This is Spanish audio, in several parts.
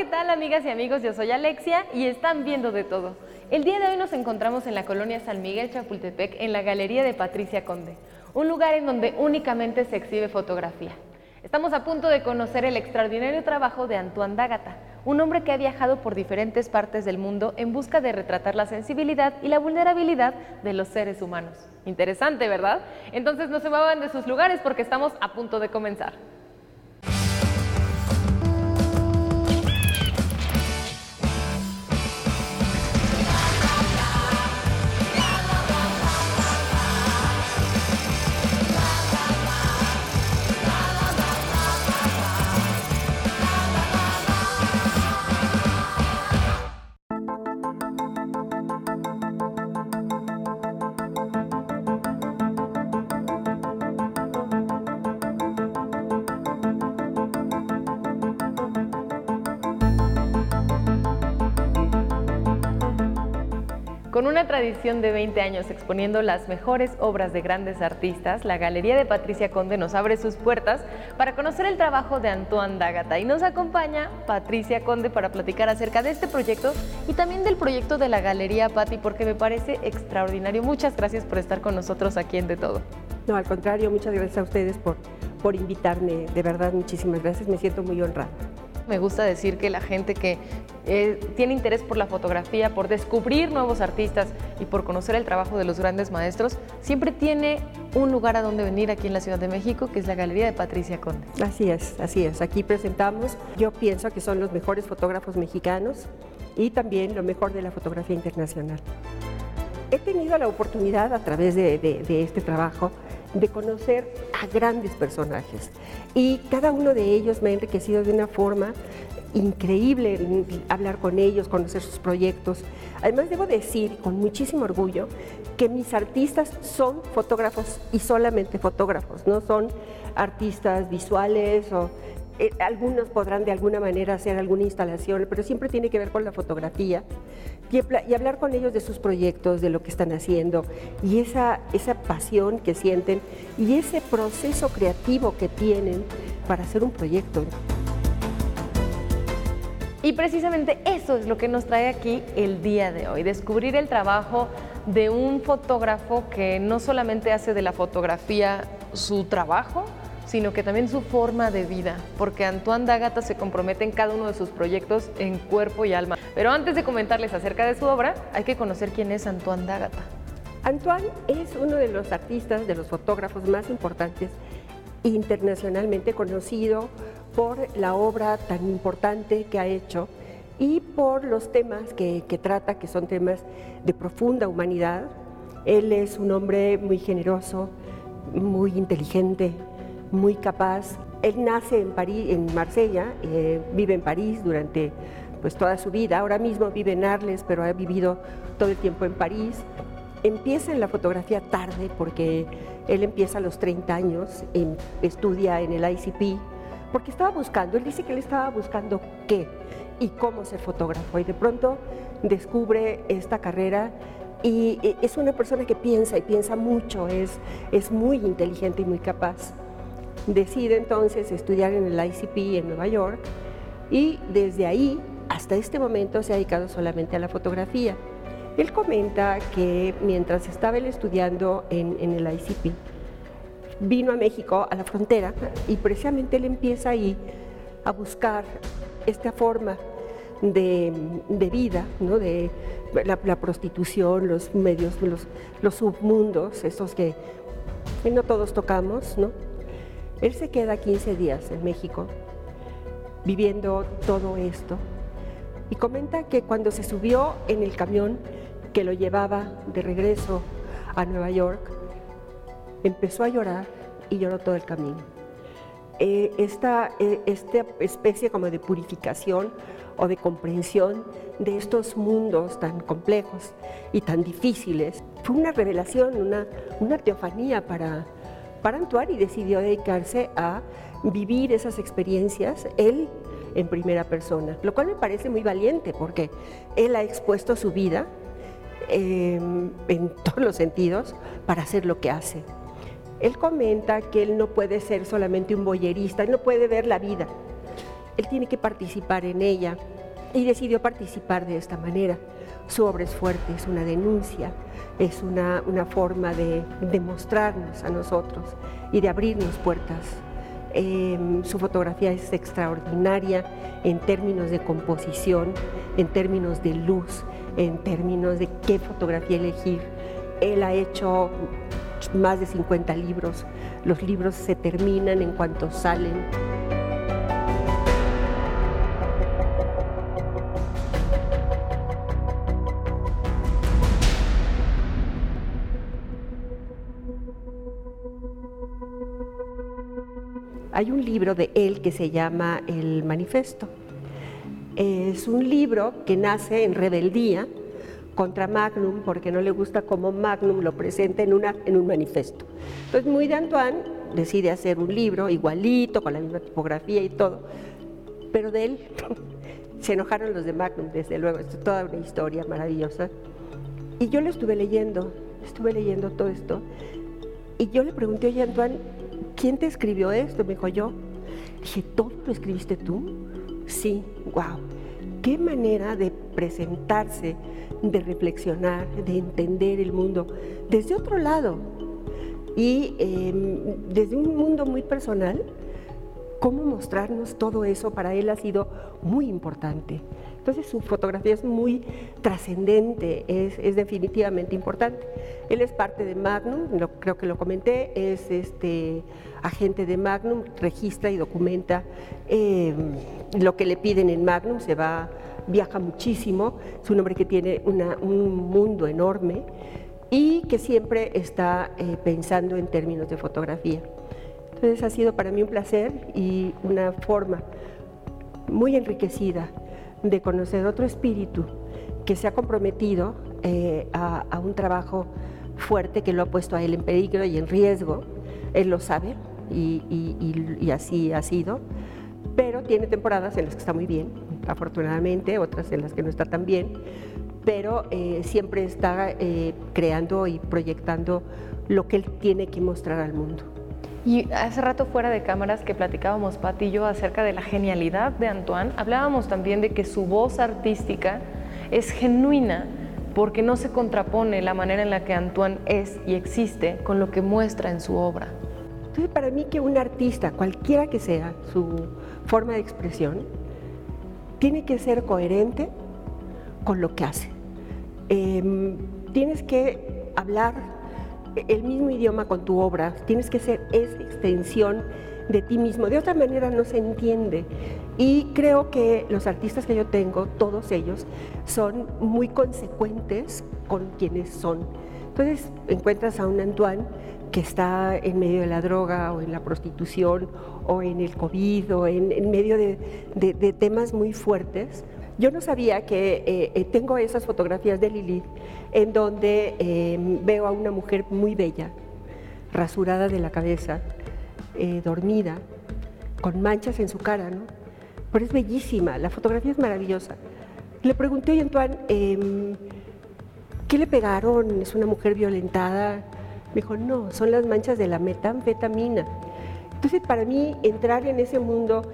¿qué tal amigas y amigos? Yo soy Alexia y están viendo de todo. El día de hoy nos encontramos en la colonia San Miguel Chapultepec en la Galería de Patricia Conde, un lugar en donde únicamente se exhibe fotografía. Estamos a punto de conocer el extraordinario trabajo de Antoine D'Agata, un hombre que ha viajado por diferentes partes del mundo en busca de retratar la sensibilidad y la vulnerabilidad de los seres humanos. Interesante, ¿verdad? Entonces no se muevan de sus lugares porque estamos a punto de comenzar. Con una tradición de 20 años exponiendo las mejores obras de grandes artistas, la Galería de Patricia Conde nos abre sus puertas para conocer el trabajo de Antoine D'Agata y nos acompaña Patricia Conde para platicar acerca de este proyecto y también del proyecto de la Galería Patti porque me parece extraordinario. Muchas gracias por estar con nosotros aquí en De Todo. No, al contrario, muchas gracias a ustedes por, por invitarme. De verdad, muchísimas gracias. Me siento muy honrada. Me gusta decir que la gente que eh, tiene interés por la fotografía, por descubrir nuevos artistas y por conocer el trabajo de los grandes maestros, siempre tiene un lugar a donde venir aquí en la Ciudad de México, que es la Galería de Patricia Conde. Así es, así es. Aquí presentamos, yo pienso que son los mejores fotógrafos mexicanos y también lo mejor de la fotografía internacional. He tenido la oportunidad a través de, de este trabajo de conocer a grandes personajes y cada uno de ellos me ha enriquecido de una forma increíble hablar con ellos, conocer sus proyectos. Además debo decir con muchísimo orgullo que mis artistas son fotógrafos y solamente fotógrafos, no son artistas visuales o eh, algunos podrán de alguna manera hacer alguna instalación, pero siempre tiene que ver con la fotografía y, hablar con ellos de sus proyectos, de lo que están haciendo y esa, esa pasión que sienten y ese proceso creativo que tienen para hacer un proyecto. Y precisamente eso es lo que nos trae aquí el día de hoy, descubrir el trabajo de un fotógrafo que no solamente hace de la fotografía su trabajo, sino que también su forma de vida, porque Antoine D'Agata se compromete en cada uno de sus proyectos en cuerpo y alma. Pero antes de comentarles acerca de su obra, hay que conocer quién es Antoine D'Agata. Antoine es uno de los artistas, de los fotógrafos más importantes internacionalmente conocido por la obra tan importante que ha hecho y por los temas que, que, trata, que son temas de profunda humanidad. Él es un hombre muy generoso, muy inteligente, muy capaz. Él nace en París, en Marsella, eh, vive en París durante pues toda su vida. Ahora mismo vive en Arles, pero ha vivido todo el tiempo en París. Empieza en la fotografía tarde porque él empieza a los 30 años, estudia en el ICP, porque estaba buscando, él dice que él estaba buscando qué y cómo ser fotógrafo y de pronto descubre esta carrera y es una persona que piensa y piensa mucho, es, es muy inteligente y muy capaz. Decide entonces estudiar en el ICP en Nueva York y desde ahí hasta este momento se ha dedicado solamente a la fotografía. Él comenta que mientras estaba él estudiando en, el ICP, vino a México, a la frontera, y precisamente él empieza ahí a buscar esta forma de, vida, ¿no? de la, prostitución, los medios, los, los submundos, esos que, que no todos tocamos, ¿no? Él se queda 15 días en México viviendo todo esto y comenta que cuando se subió en el camión que lo llevaba de regreso a Nueva York, empezó a llorar y lloró todo el camino. Eh, esta, eh, esta especie como de purificación o de comprensión de estos mundos tan complejos y tan difíciles fue una revelación, una, una teofanía para, para Antoine y decidió dedicarse a vivir esas experiencias él en primera persona, lo cual me parece muy valiente porque él ha expuesto su vida em, en todos los sentidos para hacer lo que hace. Él comenta que él no puede ser solamente un boyerista, él no puede ver la vida, él tiene que participar en ella y decidió participar de esta manera. Su obra es fuerte, es una denuncia, es una, forma de demostrarnos a nosotros y de abrirnos puertas. Em, su fotografía es extraordinaria en términos de composición, en términos de luz, en términos de qué fotografía elegir. Él ha hecho más de 50 libros. Los libros se terminan en cuanto salen. hay un libro de él que se llama El Manifesto. Es un libro que nace en rebeldía contra Magnum porque no le gusta cómo Magnum lo presenta en, en un manifesto. Entonces, muy de Antoine decide hacer un libro igualito, con la misma tipografía y todo, pero de él se enojaron los de Magnum, desde luego, es toda una historia maravillosa. Y yo lo estuve leyendo, estuve leyendo todo esto, y yo le pregunté, oye Antoine, ¿quién te escribió esto? Me dijo yo. Dije, ¿todo lo escribiste tú? Sí, wow. Qué manera de presentarse, de reflexionar, de entender el mundo desde otro lado y em, desde un mundo muy personal. Cómo mostrarnos todo eso para él ha sido muy importante. Entonces su fotografía es muy trascendente, es, definitivamente importante. Él es parte de Magnum, creo que lo comenté, es este agente de Magnum, registra y documenta eh, lo que le piden en Magnum, se va, viaja muchísimo, es un hombre que tiene un mundo enorme y que siempre está eh, pensando en términos de fotografía. Entonces ha sido para mí un placer y una forma muy enriquecida de conocer otro espíritu que se ha comprometido eh, a, un trabajo fuerte que lo ha puesto a él en peligro y en riesgo. Él lo sabe y, así ha sido, pero tiene temporadas en las que está muy bien, afortunadamente, otras en las que no está tan bien, pero eh, siempre está eh, creando y proyectando lo que él tiene que mostrar al mundo. Y hace rato fuera de cámaras que platicábamos Pati y yo acerca de la genialidad de Antoine, hablábamos también de que su voz artística es genuina porque no se contrapone la manera en la que Antoine es y existe con lo que muestra en su obra. Entonces, para mí que un artista, cualquiera que sea su forma de expresión, tiene que ser coherente con lo que hace. Em, tienes que hablar el mismo idioma con tu obra, tienes que ser esa extensión de ti mismo. De otra manera no se entiende. Y creo que los artistas que yo tengo, todos ellos, son muy consecuentes con quienes son. Entonces encuentras a un Antoine que está en medio de la droga o en la prostitución o en el COVID o en, medio de temas muy fuertes, yo no sabía que eh, eh, tengo esas fotografías de Lilith en donde em, veo a una mujer muy bella, rasurada de la cabeza, eh, dormida, con manchas en su cara, ¿no? Pero es bellísima, la fotografía es maravillosa. Le pregunté a Antoine, em, ¿qué le pegaron? ¿Es una mujer violentada? Me dijo, no, son las manchas de la metanfetamina. Entonces, para mí, entrar en ese mundo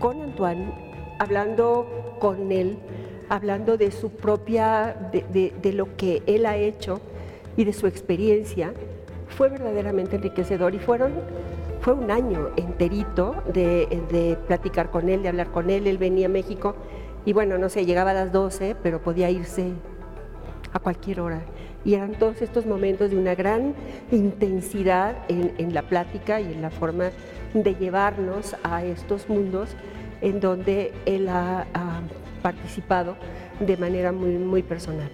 con Antoine hablando con él, hablando de su propia, de, lo que él ha hecho y de su experiencia, fue verdaderamente enriquecedor y fueron, fue un año enterito de, platicar con él, de hablar con él. Él venía a México y bueno, no sé, llegaba a las 12, pero podía irse a cualquier hora. Y eran todos estos momentos de una gran intensidad en, en la plática y en la forma de llevarnos a estos mundos en donde él ha, participado de manera muy, muy personal.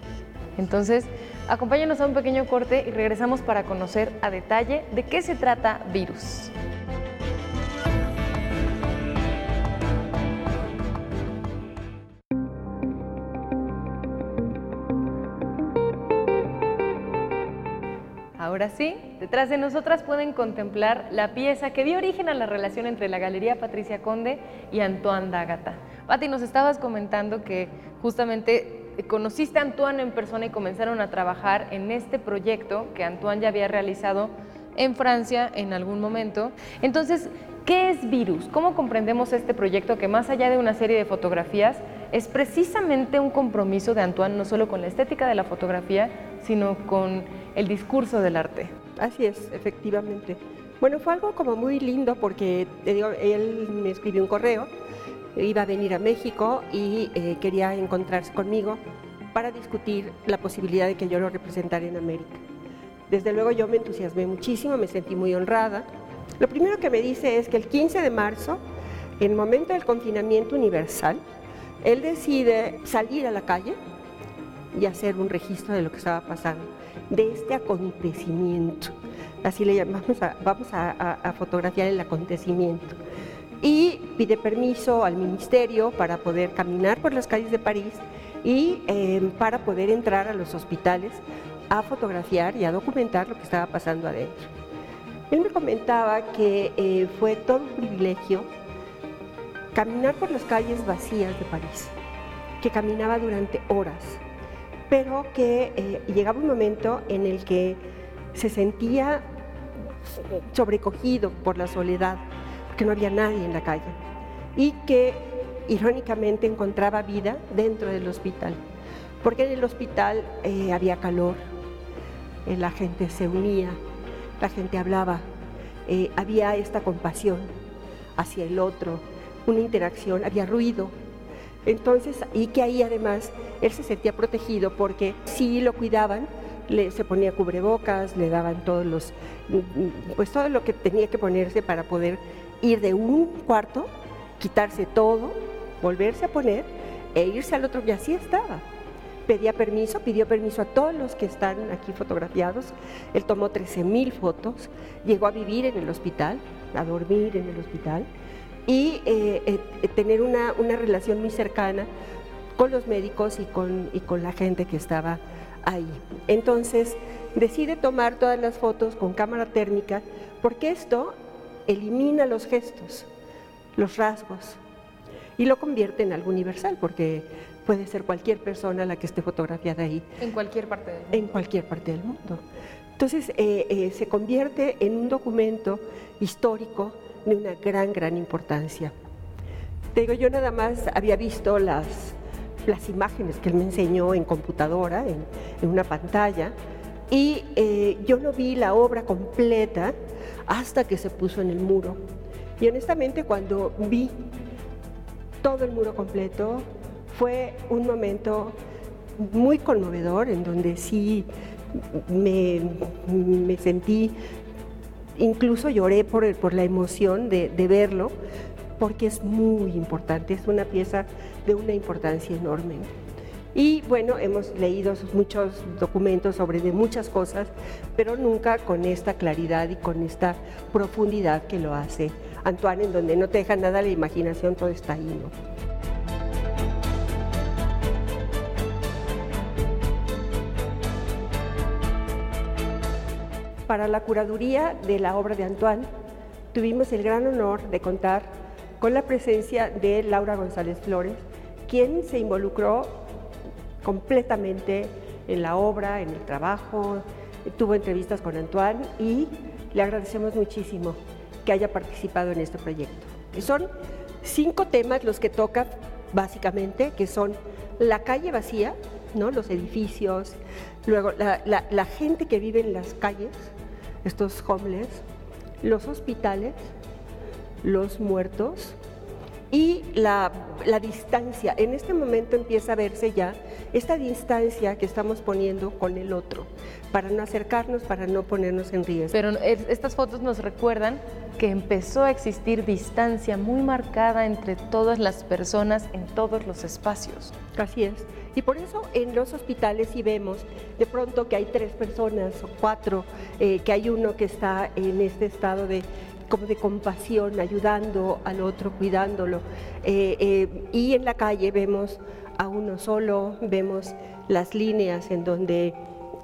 Entonces, acompáñanos a un pequeño corte y regresamos para conocer a detalle de qué se trata Virus. Ahora sí, detrás de nosotras pueden contemplar la pieza que dio origen a la relación entre la Galería Patricia Conde y Antoine D'Agata. Pati, nos estabas comentando que justamente conociste a Antoine en persona y comenzaron a trabajar en este proyecto que Antoine ya había realizado en Francia en algún momento. Entonces, ¿Qué es Virus? ¿Cómo comprendemos este proyecto que más allá de una serie de fotografías es precisamente un compromiso de Antoine no solo con la estética de la fotografía, sino con el discurso del arte? Así es, efectivamente. Bueno, fue algo como muy lindo porque él me escribió un correo, iba a venir a México y eh, quería encontrarse conmigo para discutir la posibilidad de que yo lo representara en América. Desde luego yo me entusiasmé muchísimo, me sentí muy honrada. Lo primero que me dice es que el 15 de marzo, en momento del confinamiento universal, él decide salir a la calle y hacer un registro de lo que estaba pasando, de este acontecimiento. Así le llamamos, vamos a, fotografiar el acontecimiento. Y pide permiso al ministerio para poder caminar por las calles de París y eh, para poder entrar a los hospitales a fotografiar y a documentar lo que estaba pasando adentro. Él me comentaba que eh, fue todo un privilegio caminar por las calles vacías de París, que caminaba durante horas, pero que eh, llegaba un momento en el que se sentía sobrecogido por la soledad, que no había nadie en la calle, y que irónicamente encontraba vida dentro del hospital, porque en el hospital eh, había calor, eh, la gente se unía, la gente hablaba, había esta compasión hacia el otro, una interacción, había ruido. Entonces, y que ahí además él se sentía protegido porque sí lo cuidaban, le, se ponía cubrebocas, le daban todos los, pues todo lo que tenía que ponerse para poder ir de un cuarto, quitarse todo, volverse a poner e irse al otro, y así estaba pedía permiso, pidió permiso a todos los que están aquí fotografiados. Él tomó 13 mil fotos, llegó a vivir en el hospital, a dormir en el hospital y eh, eh, tener una, relación muy cercana con los médicos y con, y con la gente que estaba ahí. Entonces decide tomar todas las fotos con cámara térmica porque esto elimina los gestos, los rasgos y lo convierte en algo universal porque puede ser cualquier persona la que esté fotografiada ahí. En cualquier parte del mundo. En cualquier parte del mundo. Entonces eh, eh, se convierte en un documento histórico de una gran, gran importancia. Te digo, yo nada más había visto las, las imágenes que él me enseñó en computadora, en, una pantalla, y eh, yo no vi la obra completa hasta que se puso en el muro. Y honestamente cuando vi todo el muro completo, fue un momento muy conmovedor en donde sí me, sentí, incluso lloré por, por la emoción de, verlo, porque es muy importante, es una pieza de una importancia enorme. Y bueno, hemos leído muchos documentos sobre muchas cosas, pero nunca con esta claridad y con esta profundidad que lo hace Antoine, en donde no te deja nada la imaginación, todo está ahí. Para la curaduría de la obra de Antoine, tuvimos el gran honor de contar con la presencia de Laura González Flores, quien se involucró completamente en la obra, en el trabajo, tuvo entrevistas con Antoine y le agradecemos muchísimo que haya participado en este proyecto. Son cinco temas los que toca básicamente, que son la calle vacía, ¿no? los edificios, luego la, la gente que vive en las calles, estos homeless, los hospitales, los muertos y la, distancia. En este momento empieza a verse ya esta distancia que estamos poniendo con el otro, para no acercarnos, para no ponernos en riesgo. Pero estas fotos nos recuerdan que empezó a existir distancia muy marcada entre todas las personas en todos los espacios. Así es. Y por eso en los hospitales si vemos de pronto que hay tres personas o cuatro, eh, que hay uno que está en este estado de como de compasión, ayudando al otro, cuidándolo. Eh, eh, y en la calle vemos a uno solo, vemos las líneas en donde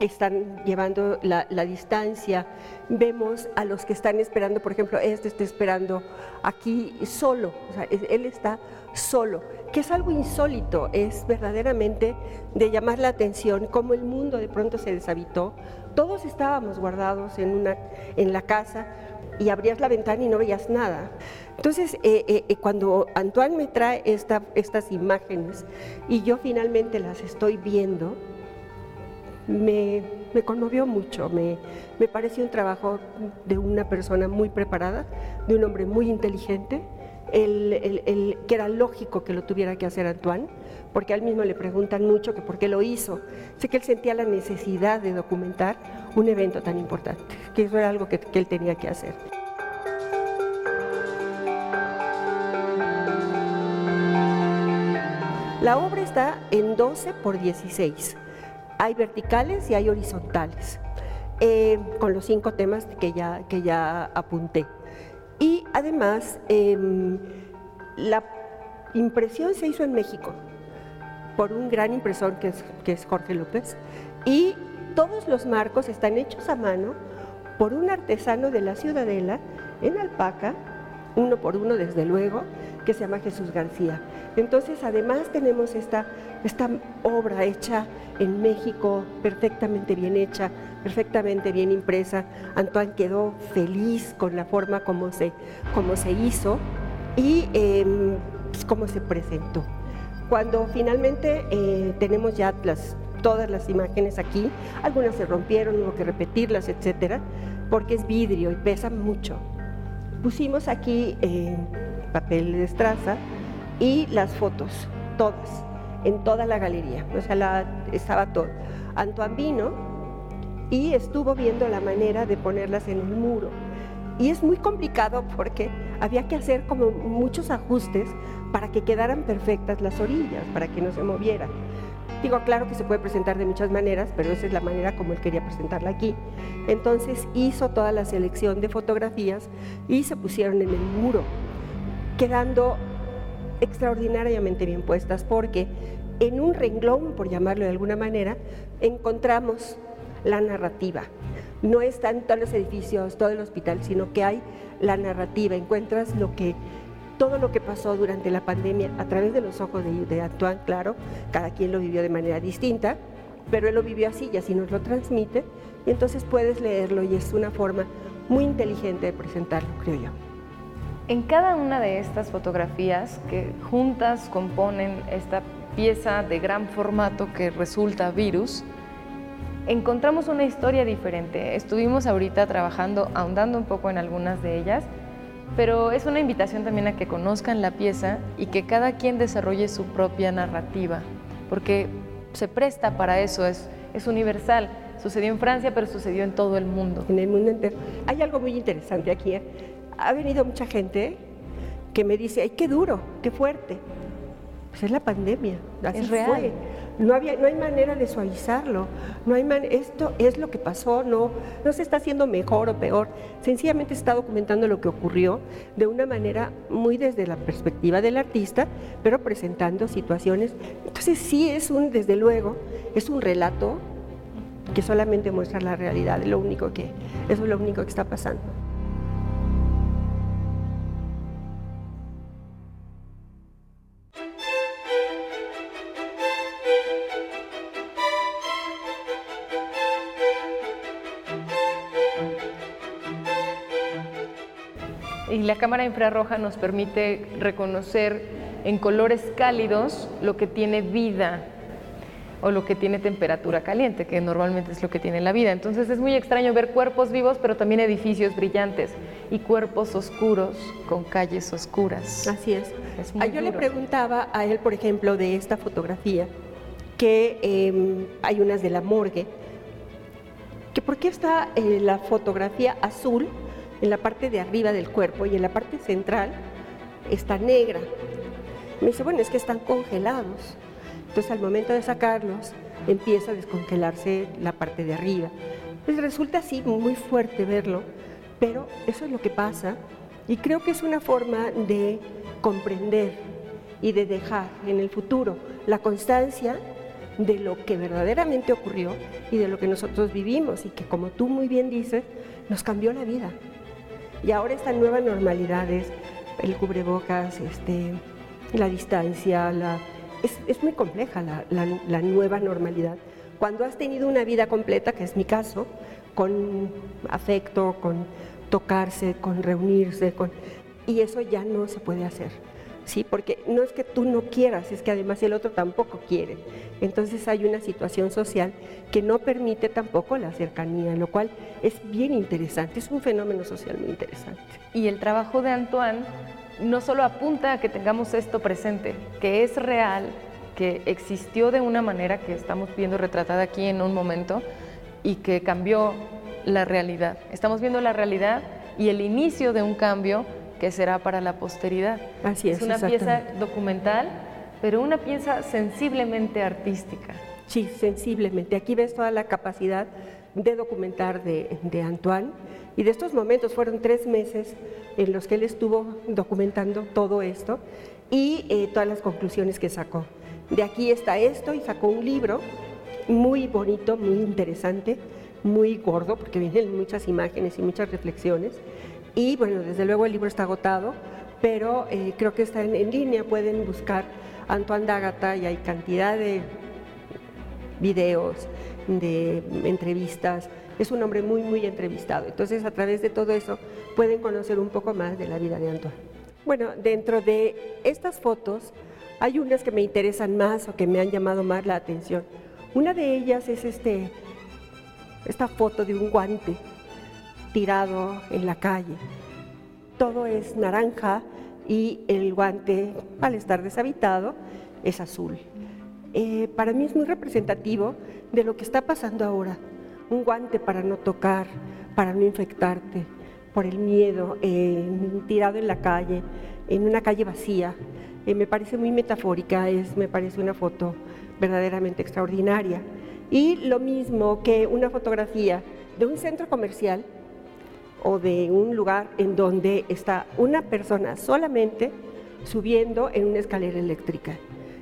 están llevando la, distancia, vemos a los que están esperando, por ejemplo, este está esperando aquí solo, él está solo, que es algo insólito, es verdaderamente de llamar la atención cómo el mundo de pronto se deshabitó, todos estábamos guardados en, una, en la casa, y abrías la ventana y no veías nada. Entonces, eh, eh, eh, cuando Antoine me trae estas imágenes y yo finalmente las estoy viendo, me, conmovió mucho, me, me, pareció un trabajo de una persona muy preparada, de un hombre muy inteligente, el, que era lógico que lo tuviera que hacer Antoine, porque a él mismo le preguntan mucho que por qué lo hizo. Sé que él sentía la necesidad de documentar un evento tan importante, que eso era algo que, él tenía que hacer. La obra está en 12 por 16. Hay verticales y hay horizontales, eh, con los cinco temas que ya, que ya apunté. Y además, em, la impresión se hizo en México por un gran impresor que es, Jorge López y todos los marcos están hechos a mano por un artesano de la Ciudadela en alpaca, uno por uno desde luego, que se llama Jesús García. Entonces, además tenemos esta, esta obra hecha en México, perfectamente bien hecha, perfectamente bien impresa. Antoine quedó feliz con la forma como se, como se hizo y em, pues, cómo se presentó. Cuando finalmente eh, tenemos ya las, todas las imágenes aquí, algunas se rompieron, hubo que repetirlas, etcétera, porque es vidrio y pesa mucho. Pusimos aquí eh, papel de estraza y las fotos, todas, en toda la galería, o sea, la, estaba todo. Antoine vino y estuvo viendo la manera de ponerlas en el muro. Y es muy complicado porque había que hacer como muchos ajustes para que quedaran perfectas las orillas, para que no se movieran. Digo, claro que se puede presentar de muchas maneras, pero esa es la manera como él quería presentarla aquí. Entonces hizo toda la selección de fotografías y se pusieron en el muro, quedando extraordinariamente bien puestas porque en un renglón, por llamarlo de alguna manera, encontramos la narrativa. No están todos los edificios, todo el hospital, sino que hay la narrativa, encuentras lo que todo lo que pasó durante la pandemia a través de los ojos de, de, Antoine, claro, cada quien lo vivió de manera distinta, pero él lo vivió así y así nos lo transmite, y entonces puedes leerlo y es una forma muy inteligente de presentarlo, creo yo. En cada una de estas fotografías que juntas componen esta pieza de gran formato que resulta virus, encontramos una historia diferente. Estuvimos ahorita trabajando, ahondando un poco en algunas de ellas, pero es una invitación también a que conozcan la pieza y que cada quien desarrolle su propia narrativa, porque se presta para eso, es, es universal. Sucedió en Francia, pero sucedió en todo el mundo. En el mundo entero. Hay algo muy interesante aquí. ¿eh? ha venido mucha gente que me dice, ay, qué duro, qué fuerte. Pues es la pandemia, así es real. No, hay manera de suavizarlo, no hay esto es lo que pasó, no, no se está haciendo mejor o peor, sencillamente se está documentando lo que ocurrió de una manera muy desde la perspectiva del artista, pero presentando situaciones. Entonces sí es un, desde luego, es un relato que solamente muestra la realidad, lo único que, eso es lo único que está pasando. Y la cámara infrarroja nos permite reconocer en colores cálidos lo que tiene vida o lo que tiene temperatura caliente, que normalmente es lo que tiene la vida. Entonces es muy extraño ver cuerpos vivos, pero también edificios brillantes y cuerpos oscuros con calles oscuras. Así es. Ah, yo le preguntaba a él, por ejemplo, de esta fotografía, que em, hay unas de la morgue, que por qué está eh, la fotografía azul en la parte de arriba del cuerpo y en la parte central está negra. Me dice, bueno, es que están congelados. Entonces al momento de sacarlos empieza a descongelarse la parte de arriba. Pues resulta así muy fuerte verlo, pero eso es lo que pasa y creo que es una forma de comprender y de dejar en el futuro la constancia de lo que verdaderamente ocurrió y de lo que nosotros vivimos y que como tú muy bien dices, nos cambió la vida. Y ahora esta nueva normalidad es el cubrebocas, este, la distancia, la, es, muy compleja la, nueva normalidad. Cuando has tenido una vida completa, que es mi caso, con afecto, con, tocarse, con reunirse, con... y eso ya no se puede hacer. ¿Sí? Porque no es que tú no quieras, es que además el otro tampoco quiere. Entonces hay una situación social que no permite tampoco la cercanía, lo cual es bien interesante, es un fenómeno social muy interesante. Y el trabajo de Antoine no solo apunta a que tengamos esto presente, que es real, que existió de una manera que estamos viendo retratada aquí en un momento y que cambió la realidad. Estamos viendo la realidad y el inicio de un cambio que será para la posteridad. Así es. Es una pieza documental, pero una pieza sensiblemente artística. Sí, sensiblemente. Aquí ves toda la capacidad de documentar de, Antoine. Y de estos momentos fueron tres meses en los que él estuvo documentando todo esto y eh, todas las conclusiones que sacó. De aquí está esto y sacó un libro muy bonito, muy interesante, muy gordo, porque vienen muchas imágenes y muchas reflexiones. Y bueno, desde luego el libro está agotado, pero eh, creo que está en, línea, pueden buscar Antoine D'Agata y hay cantidad de videos, de entrevistas. Es un hombre muy, muy entrevistado. Entonces, a través de todo eso pueden conocer un poco más de la vida de Antoine. Bueno, dentro de estas fotos hay unas que me interesan más o que me han llamado más la atención. Una de ellas es este, esta foto de un guante tirado en la calle. Todo es naranja y el guante, al estar deshabitado, es azul. Eh, para mí es muy representativo de lo que está pasando ahora. Un guante para no tocar, para no infectarte, por el miedo, tirado en la calle, en una calle vacía. Eh, me parece muy metafórica, es, me parece una foto verdaderamente extraordinaria. Y lo mismo que una fotografía de un centro comercial o de un lugar en donde está una persona solamente subiendo en una escalera eléctrica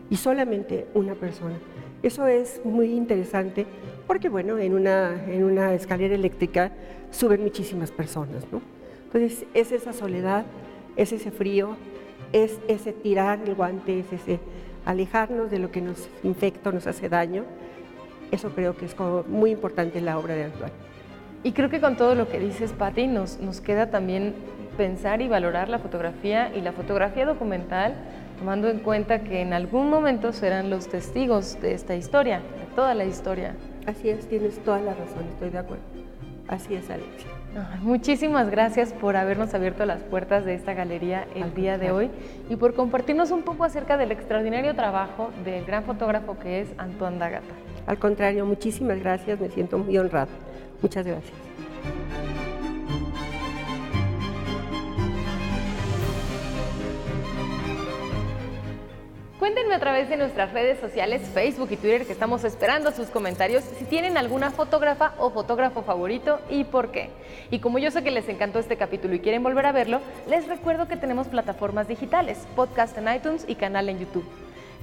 y solamente una persona. Eso es muy interesante porque, bueno, en una, en una escalera eléctrica suben muchísimas personas, ¿no? Entonces, es esa soledad, es ese frío, es ese tirar el guante, es ese alejarnos de lo que nos infecta, nos hace daño. Eso creo que es muy importante en la obra de Antoine. Y creo que con todo lo que dices, Patti, nos, nos queda también pensar y valorar la fotografía y la fotografía documental, tomando en cuenta que en algún momento serán los testigos de esta historia, de toda la historia. Así es, tienes toda la razón, estoy de acuerdo. Así es, Alexia. muchísimas gracias por habernos abierto las puertas de esta galería el día de hoy y por compartirnos un poco acerca del extraordinario trabajo del gran fotógrafo que es Antoine Dagata. Al contrario, muchísimas gracias, me siento muy honrado. Muchas gracias. Cuéntenme a través de nuestras redes sociales, Facebook y Twitter, que estamos esperando sus comentarios, si tienen alguna fotógrafa o fotógrafo favorito y por qué. Y como yo sé que les encantó este capítulo y quieren volver a verlo, les recuerdo que tenemos plataformas digitales, podcast en iTunes y canal en YouTube.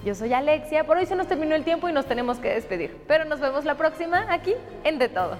Yo soy Alexia, por hoy se nos terminó el tiempo y nos tenemos que despedir, pero nos vemos la próxima aquí en De Todo.